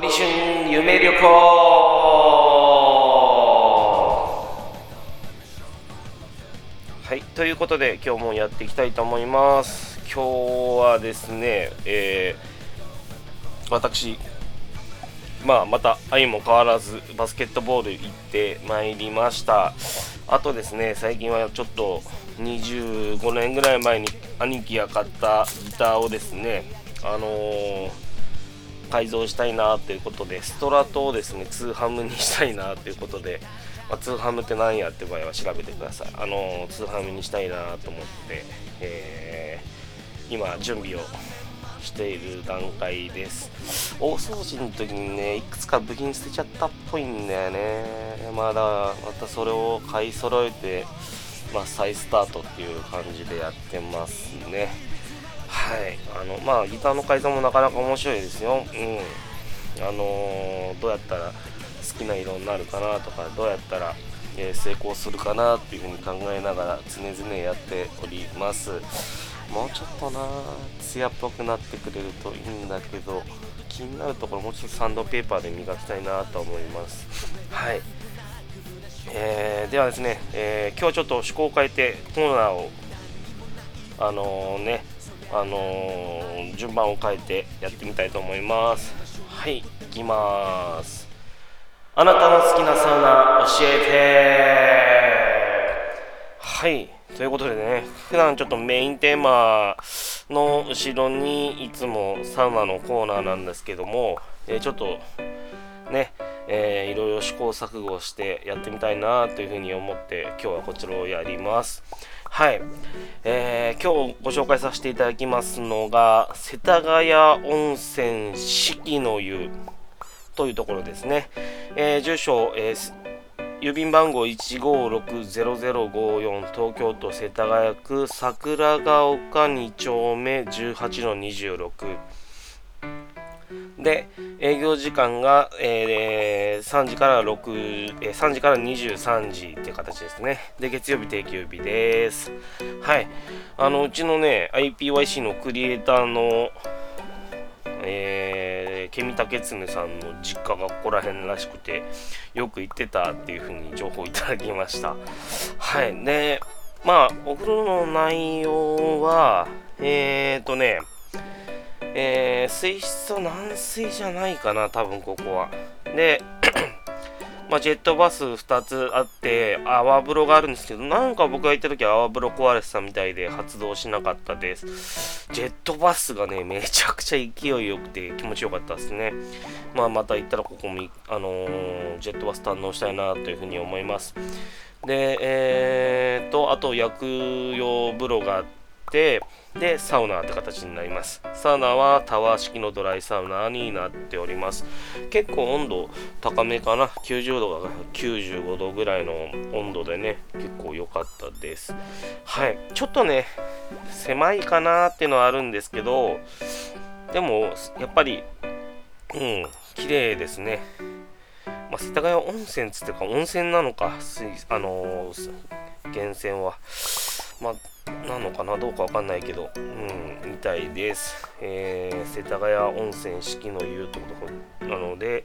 堀春夢旅行はいということで今日もやっていきたいと思います。今日はですね、えー、私まあまた愛も変わらずバスケットボール行ってまいりました。あとですね最近はちょっと25年ぐらい前に兄貴が買ったギターをですねあのー、改造したいなということでストラトをですねツーハムにしたいなということで、まあ、ツーハムって何やって場合は調べてください。あのー、ツーハムにしたいなと思って、えー、今準備をしている段階です。大掃除の時にねいくつか部品捨てちゃったっぽいんだよね。まだまたそれを買い揃えてまあ、再スタートっていう感じでやってますね。はい。あのまあギターの改造もなかなか面白いですよ。うん。あのー、どうやったら好きな色になるかなとかどうやったら、えー、成功するかなっていうふうに考えながら常々やっております。もうちょっとな艶っぽくなってくれるといいんだけど気になるところもうちょっとサンドペーパーで磨きたいなと思います。はい。えー、ではですね、えー、今日ちょっと趣向を変えてコーナーをあのー、ねあのー、順番を変えてやってみたいと思います。はいいきます。あなたの好きなサウナ教えて。はいということでね普段ちょっとメインテーマの後ろにいつもサウナのコーナーなんですけども、えー、ちょっとねえー、いろいろ試行錯誤してやってみたいなというふうに思って今日はこちらをやります。はい、えー、今日ご紹介させていただきますのが世田谷温泉四季の湯というところですね。えー、住所、えー、郵便番号1560054東京都世田谷区桜ヶ丘2丁目18-26で、営業時間が、えー、3時から6、えー、3時から23時っていう形ですね。で、月曜日定休日です。はい。あの、うちのね、IPYC のクリエイターの、えー、ケミタケツネさんの実家がここら辺らしくて、よく行ってたっていう風に情報いただきました。はい。で、まあ、お風呂の内容は、えーとね、えー、水質は軟水じゃないかな、多分ここは。で、まあ、ジェットバス2つあって、泡風呂があるんですけど、なんか僕が行った時は泡風呂壊れてたみたいで発動しなかったです。ジェットバスがね、めちゃくちゃ勢いよくて気持ちよかったですね。まあ、また行ったらここも、あのー、ジェットバス堪能したいなというふうに思います。で、えーと、あと薬用風呂があって、てで、サウナって形になります。サウナはタワー式のドライサウナになっております。結構温度高めかな。90度が95度ぐらいの温度でね、結構良かったです。はい。ちょっとね、狭いかなっていうのはあるんですけど、でも、やっぱり、うん、綺麗ですね。まあ、世田谷温泉つってか温泉なのか、あのー、源泉は。まあなのかなどうかわかんないけど、うん、みたいです。えー、世田谷温泉四季の湯というところなので、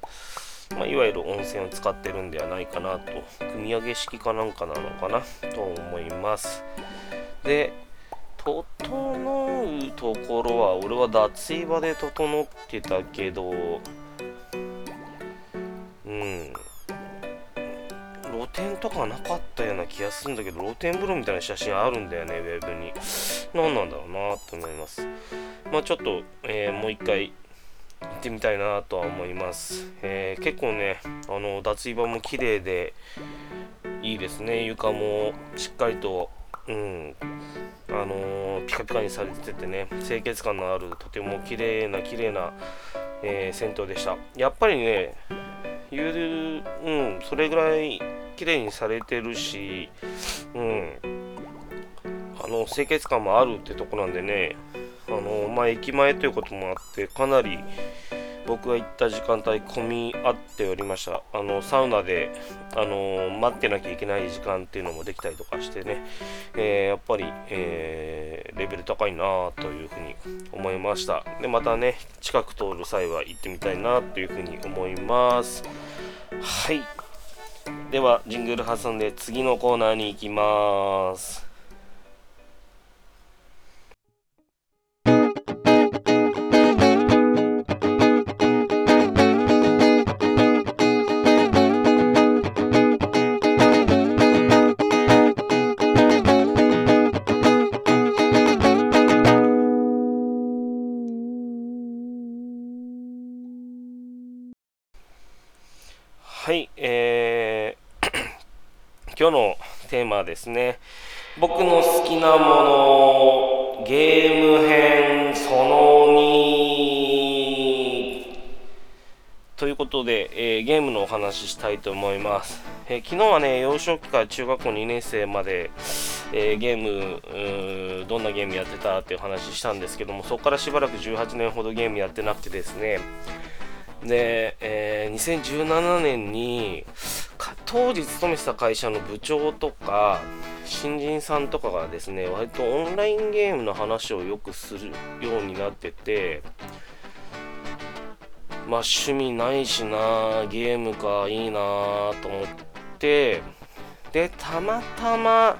まあ、いわゆる温泉を使ってるんではないかなと、組み上げ式かなんかなのかなと思います。で、整うところは、俺は脱衣場で整ってたけど、うん、露天とかなかったような気がするんだけど、露天風呂みたいな写真あるんだよね、ウェブに。何なんだろうなと思います。まあちょっと、えー、もう一回行ってみたいなとは思います。えー、結構ね、あの、脱衣場も綺麗でいいですね。床もしっかりと、うん、あのー、ピカピカにされててね、清潔感のある、とても綺麗な綺麗な、えー、銭湯でした。やっぱりね、ゆる、うん、それぐらい綺麗にされてるし、うん、あの清潔感もあるってとこなんでね、あのまあ、駅前ということもあって、かなり僕が行った時間帯、混み合っておりました。あのサウナで、あの待ってなきゃいけない時間っていうのもできたりとかしてね、えー、やっぱり、えー、レベル高いなというふうに思いました。でまたね近く通る際は行ってみたいなというふうに思います。はい。ではジングル挟んで次のコーナーに行きます。今日のテーマはですね、僕の好きなもの、ゲーム編その2ということで、えー、ゲームのお話ししたいと思います。えー、昨日はね、幼少期から中学校2年生まで、えー、ゲームどんなゲームやってたっていう話したんですけども、そこからしばらく18年ほどゲームやってなくてですね、で、えー、2017年に当時勤めてた会社の部長とか新人さんとかがですね割とオンラインゲームの話をよくするようになっててまあ趣味ないしなゲームかいいなと思ってでたまたま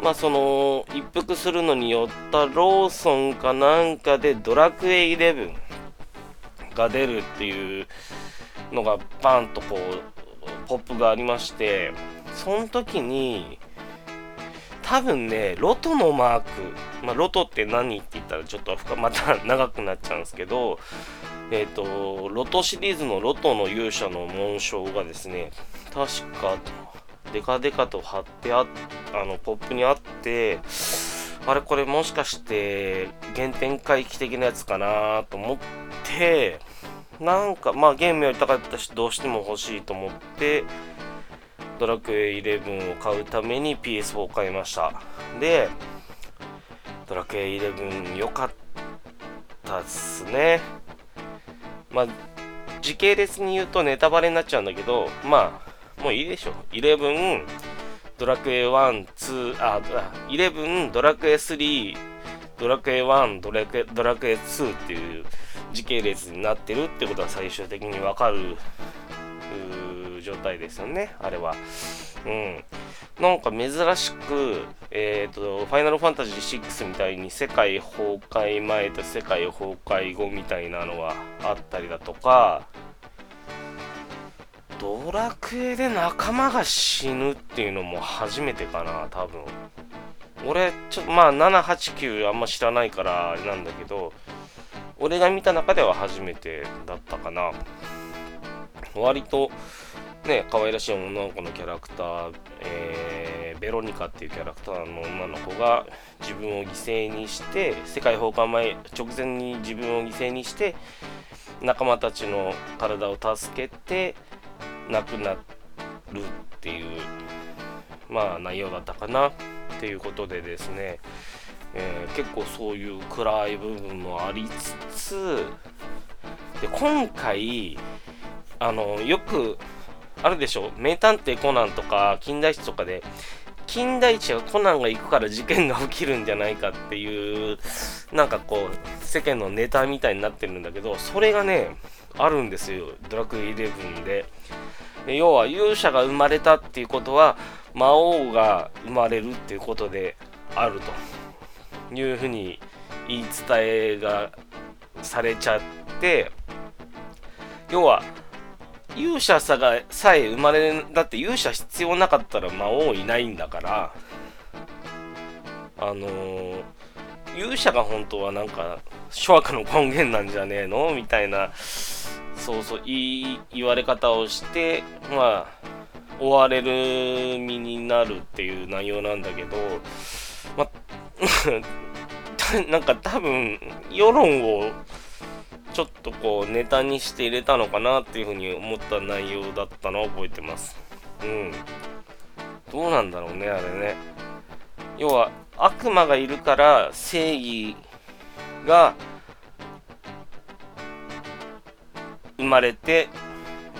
まあその一服するのに寄ったローソンかなんかでドラクエ11が出るっていうのがバンとこうポップがありましてその時に多分ねロトのマーク、まあ、ロトって何って言ったらちょっとまた長くなっちゃうんですけどえっ、ー、とロトシリーズのロトの勇者の紋章がですね確かデカデカと貼ってあっあのポップにあってあれこれもしかして原点回帰的なやつかなと思ってなんかまあゲームやりたかったしどうしても欲しいと思ってドラクエ11を買うために PS4 を買いました。でドラクエ11良かったっすね。まあ時系列に言うとネタバレになっちゃうんだけどまあもういいでしょ。11ドラクエ1、2、あ、11、ドラクエ3、ドラクエ1、ドラクエドラクエ2っていう時系列になってるってことは最終的にわかる状態ですよね、あれは。うん。なんか珍しく、え、ー、と、ファイナルファンタジー6みたいに世界崩壊前と世界崩壊後みたいなのがあったりだとか、ドラクエで仲間が死ぬっていうのも初めてかな、多分。俺、ちょっとまあ、7、8、9あんま知らないからあれなんだけど、俺が見た中では初めてだったかな。割と、ね、可愛らしい女の子のキャラクター、えー、ベロニカっていうキャラクターの女の子が自分を犠牲にして、世界崩壊前、直前に自分を犠牲にして、仲間たちの体を助けて、亡くなるっていう、まあ内容だったかなっていうことでですね、えー、結構そういう暗い部分もありつつで今回あのよくあるでしょ名探偵コナンとか金田一とかで金田一がコナンが行くから事件が起きるんじゃないかっていうなんかこう世間のネタみたいになってるんだけどそれがねあるんですよ。ドラクエ11で。で要は勇者が生まれたっていうことは魔王が生まれるっていうことであると。いうふうに言い伝えがされちゃって要は勇者さがさえ生まれだって勇者必要なかったら魔王いないんだからあのー、勇者が本当はなんか諸悪の根源なんじゃねえの？みたいなそうそう言言われ方をしてまあ追われる身になるっていう内容なんだけどまあ なんか多分世論をちょっとこうネタにして入れたのかなっていうふうに思った内容だったのを覚えてます。うん。どうなんだろうねあれね。要は悪魔がいるから正義が生まれて、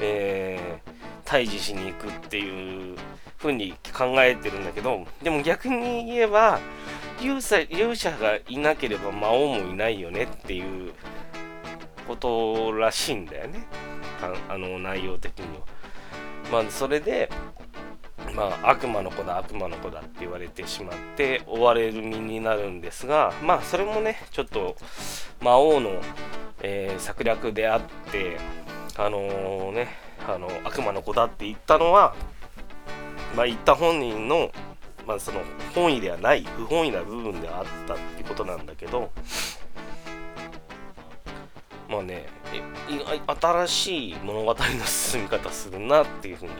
えー、退治しに行くっていうふうに考えてるんだけどでも逆に言えば勇者勇者がいなければ魔王もいないよねっていうことらしいんだよねあの内容的には。まあそれでまあ、悪魔の子だ悪魔の子だって言われてしまって追われる身になるんですがまあそれもねちょっと魔王の、えー、策略であってあのー、ねあの悪魔の子だって言ったのはまあ言った本人のまあその本意ではない不本意な部分ではあったってことなんだけどまあね新しい物語の進み方するなっていうふうに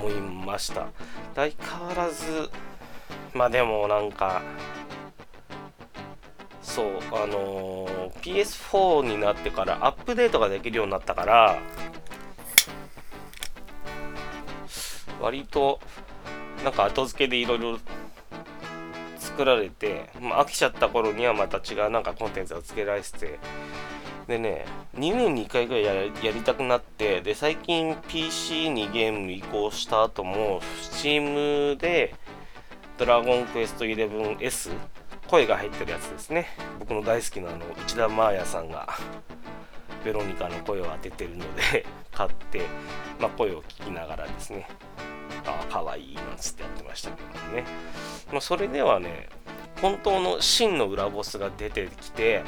思いました。相変わらずまあでもなんかそうあのー、PS4 になってからアップデートができるようになったから割となんか後付けでいろいろ作られて、まあ、飽きちゃった頃にはまた違うなんかコンテンツが付けられてて。でね2年に1回ぐらいややりたくなってで最近 PC にゲーム移行した後も Steam でドラゴンクエスト 11S 声が入ってるやつですね。僕の大好きなあの内田真彩さんがベロニカの声を当ててるので買って、まあ、声を聞きながらですね。ああかわいいなんつってやってましたけどもね、まあ、それではね本当の真の裏ボスが出てきて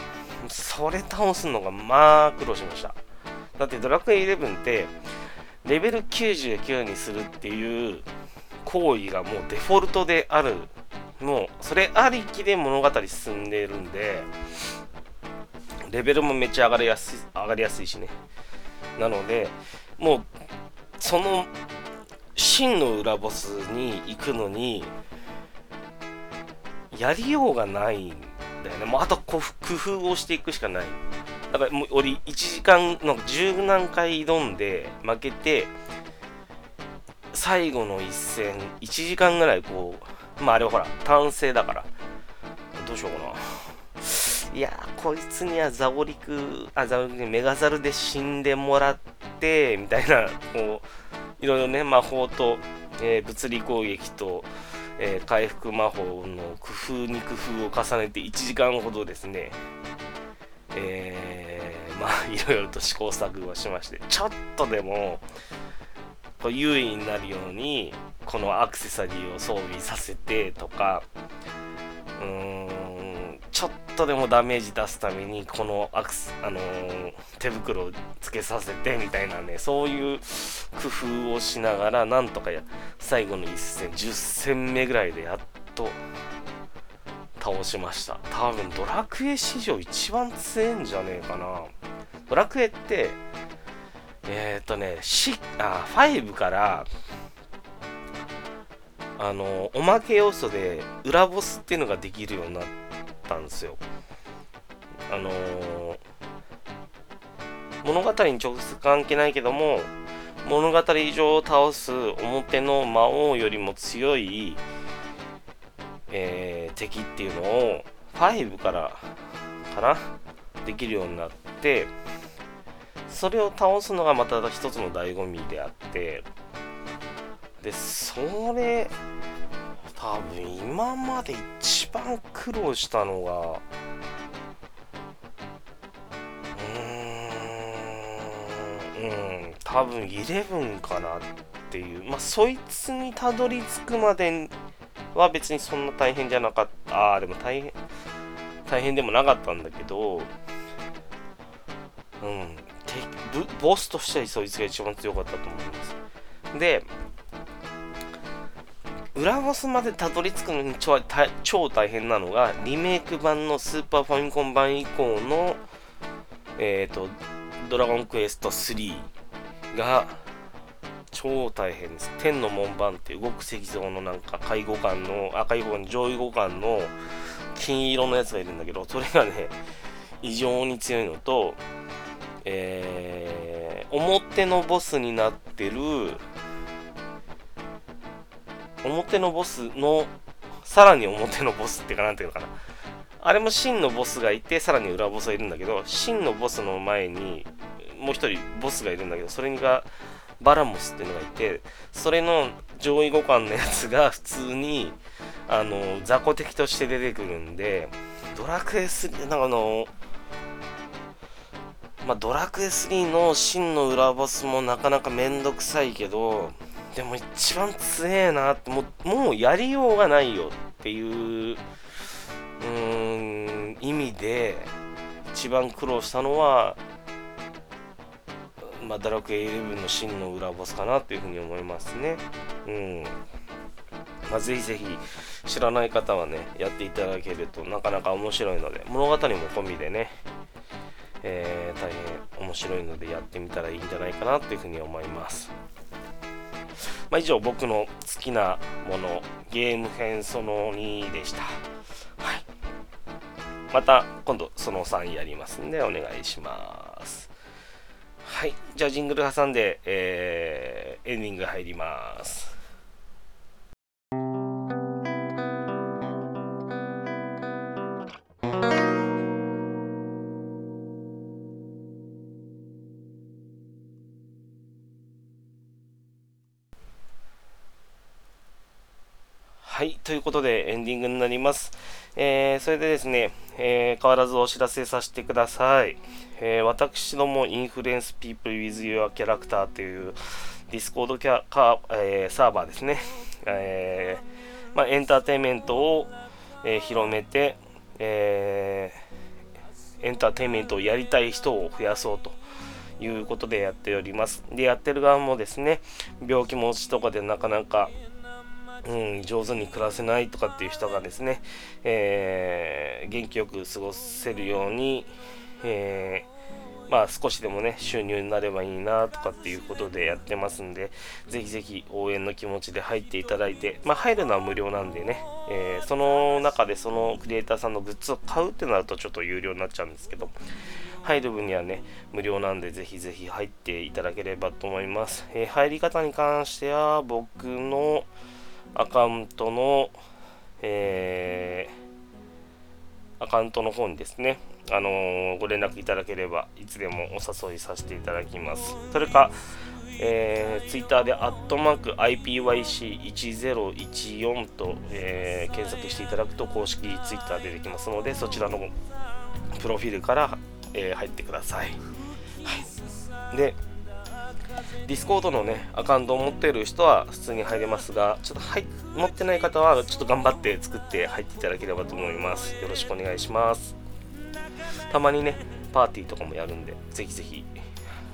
それ倒すのがまあ苦労しました。だってドラクエ11ってレベル99にするっていう行為がもうデフォルトである。もうそれありきで物語進んでいるんでレベルもめっちゃ上がりやすい上がりやすいしね。なのでもうその真の裏ボスに行くのにやりようがないんだよね。もうあと工夫をしていくしかない。だからもう俺1時間の十何回挑んで負けて、最後の一戦、1時間ぐらいこう、まああれはほら、単性だから、どうしようかな。いやこいつにはザオリク、あ、ザオリクメガザルで死んでもらって、みたいな、こう、いろいろね、魔法と、えー、物理攻撃と、えー、回復魔法の工夫に工夫を重ねて1時間ほどですね、えー、まあいろいろと試行錯誤しましてちょっとでもこう優位になるようにこのアクセサリーを装備させてとかうーんとでもダメージ出すためにこのアクス、あのー、手袋をつけさせてみたいなねそういう工夫をしながらなんとかや最後の1戦10戦目ぐらいでやっと倒しました。多分ドラクエ史上一番強いんじゃねえかな。ドラクエってえっ、ー、とねあ5からあのおまけ要素で裏ボスっていうのができるようになってったんですよ。あのー、物語に直接関係ないけども物語上を倒す表の魔王よりも強い、えー、敵っていうのを5からかな？できるようになってそれを倒すのがまた一つの醍醐味であってでそれ多分今まで一番苦労したのがうーんうん多分11かなっていう。まあそいつにたどり着くまでは別にそんな大変じゃなかった。ああでも大変大変でもなかったんだけどうんボスとしてはそいつが一番強かったと思います。で裏ボスまでたどり着くのに超大変なのがリメイク版のスーパーファミコン版以降のえっ、ー、とドラゴンクエスト3が超大変です。天の門番って動く石像のなんか介護官の赤い方に上位互換の金色のやつがいるんだけどそれがね異常に強いのとえー、表のボスになってる表のボスのさらに表のボスっていうかなんていうのかな。あれも真のボスがいてさらに裏ボスがいるんだけど真のボスの前にもう一人ボスがいるんだけどそれがバラモスっていうのがいてそれの上位互換のやつが普通にあの雑魚敵として出てくるんでドラクエ3なんかあのまあ、ドラクエ3の真の裏ボスもなかなかめんどくさいけどでも一番強えなってもうもうやりようがないよっていううーん意味で一番苦労したのは、まあ、ドラクエ11の真の裏ボスかなっていうふうに思いますね。うんまあ、ぜひぜひ知らない方はねやっていただけるとなかなか面白いので物語も込みでね、えー、大変面白いのでやってみたらいいんじゃないかなっていうふうに思います。まあ、以上僕の好きなものゲーム編その2でした。はい。また今度その3やりますんでお願いします。はい。じゃあジングル挟んで、えー、エンディング入ります。ということでエンディングになります。えー、それでですね、えー、変わらずお知らせさせてください。えー、私どもインフルエンスピープル with your character というディスコードキャカ、えサーバーですね。えまあ、エンターテインメントを、え広めて、えエンターテインメントをやりたい人を増やそうと。いうことでやっております。で、やってる側もですね、病気持ちとかでなかなかうん、上手に暮らせないとかっていう人がですね、えー、元気よく過ごせるように、えー、まあ少しでもね、収入になればいいなとかっていうことでやってますんで、ぜひぜひ応援の気持ちで入っていただいて、まあ入るのは無料なんでね、えー、その中でそのクリエイターさんのグッズを買うってなるとちょっと有料になっちゃうんですけど、入る分にはね、無料なんでぜひぜひ入っていただければと思います。えー、入り方に関しては僕のアカウントの、えー、アカウントの方にですね、あのー、ご連絡いただければ、いつでもお誘いさせていただきます。それか、えー、ツイッターで、アットマーク IPYC1014 と、えー、検索していただくと公式ツイッター出てきますので、そちらのプロフィールから、えー、入ってください。はい、で、ディスコードのね、アカウントを持っている人は普通に入れますが、ちょっと入持ってない方はちょっと頑張って作って入っていただければと思います。よろしくお願いします。たまにね、パーティーとかもやるんで、ぜひぜひ、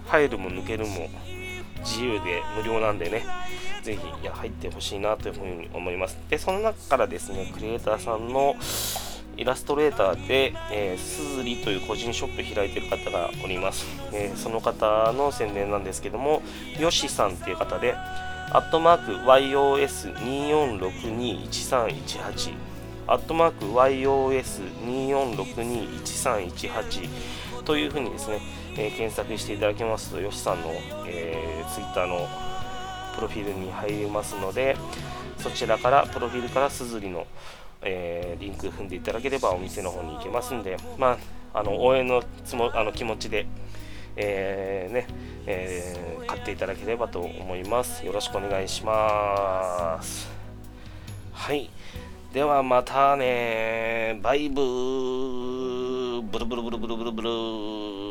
入るも抜けるも自由で無料なんでね、ぜひいや入ってほしいなというふうに思います。で、その中からですね、クリエイターさんのイラストレーターで、えー、すずりという個人ショップ開いてる方がおります。えー、その方の宣伝なんですけども、よしさんっていう方で、アットマーク YOS24621318 アットマーク YOS24621318 というふうにですね、えー、検索していただきますと、よしさんの、えー、ツイッターのプロフィールに入りますので、そちらから、プロフィールからすずりのえー、リンク踏んでいただければお店の方に行けますんで、まあ、あの応援のつもあの気持ちで、えー、ねえー、買っていただければと思います。よろしくお願いします。はい。ではまたねバイブーブルブルブルブルブルブル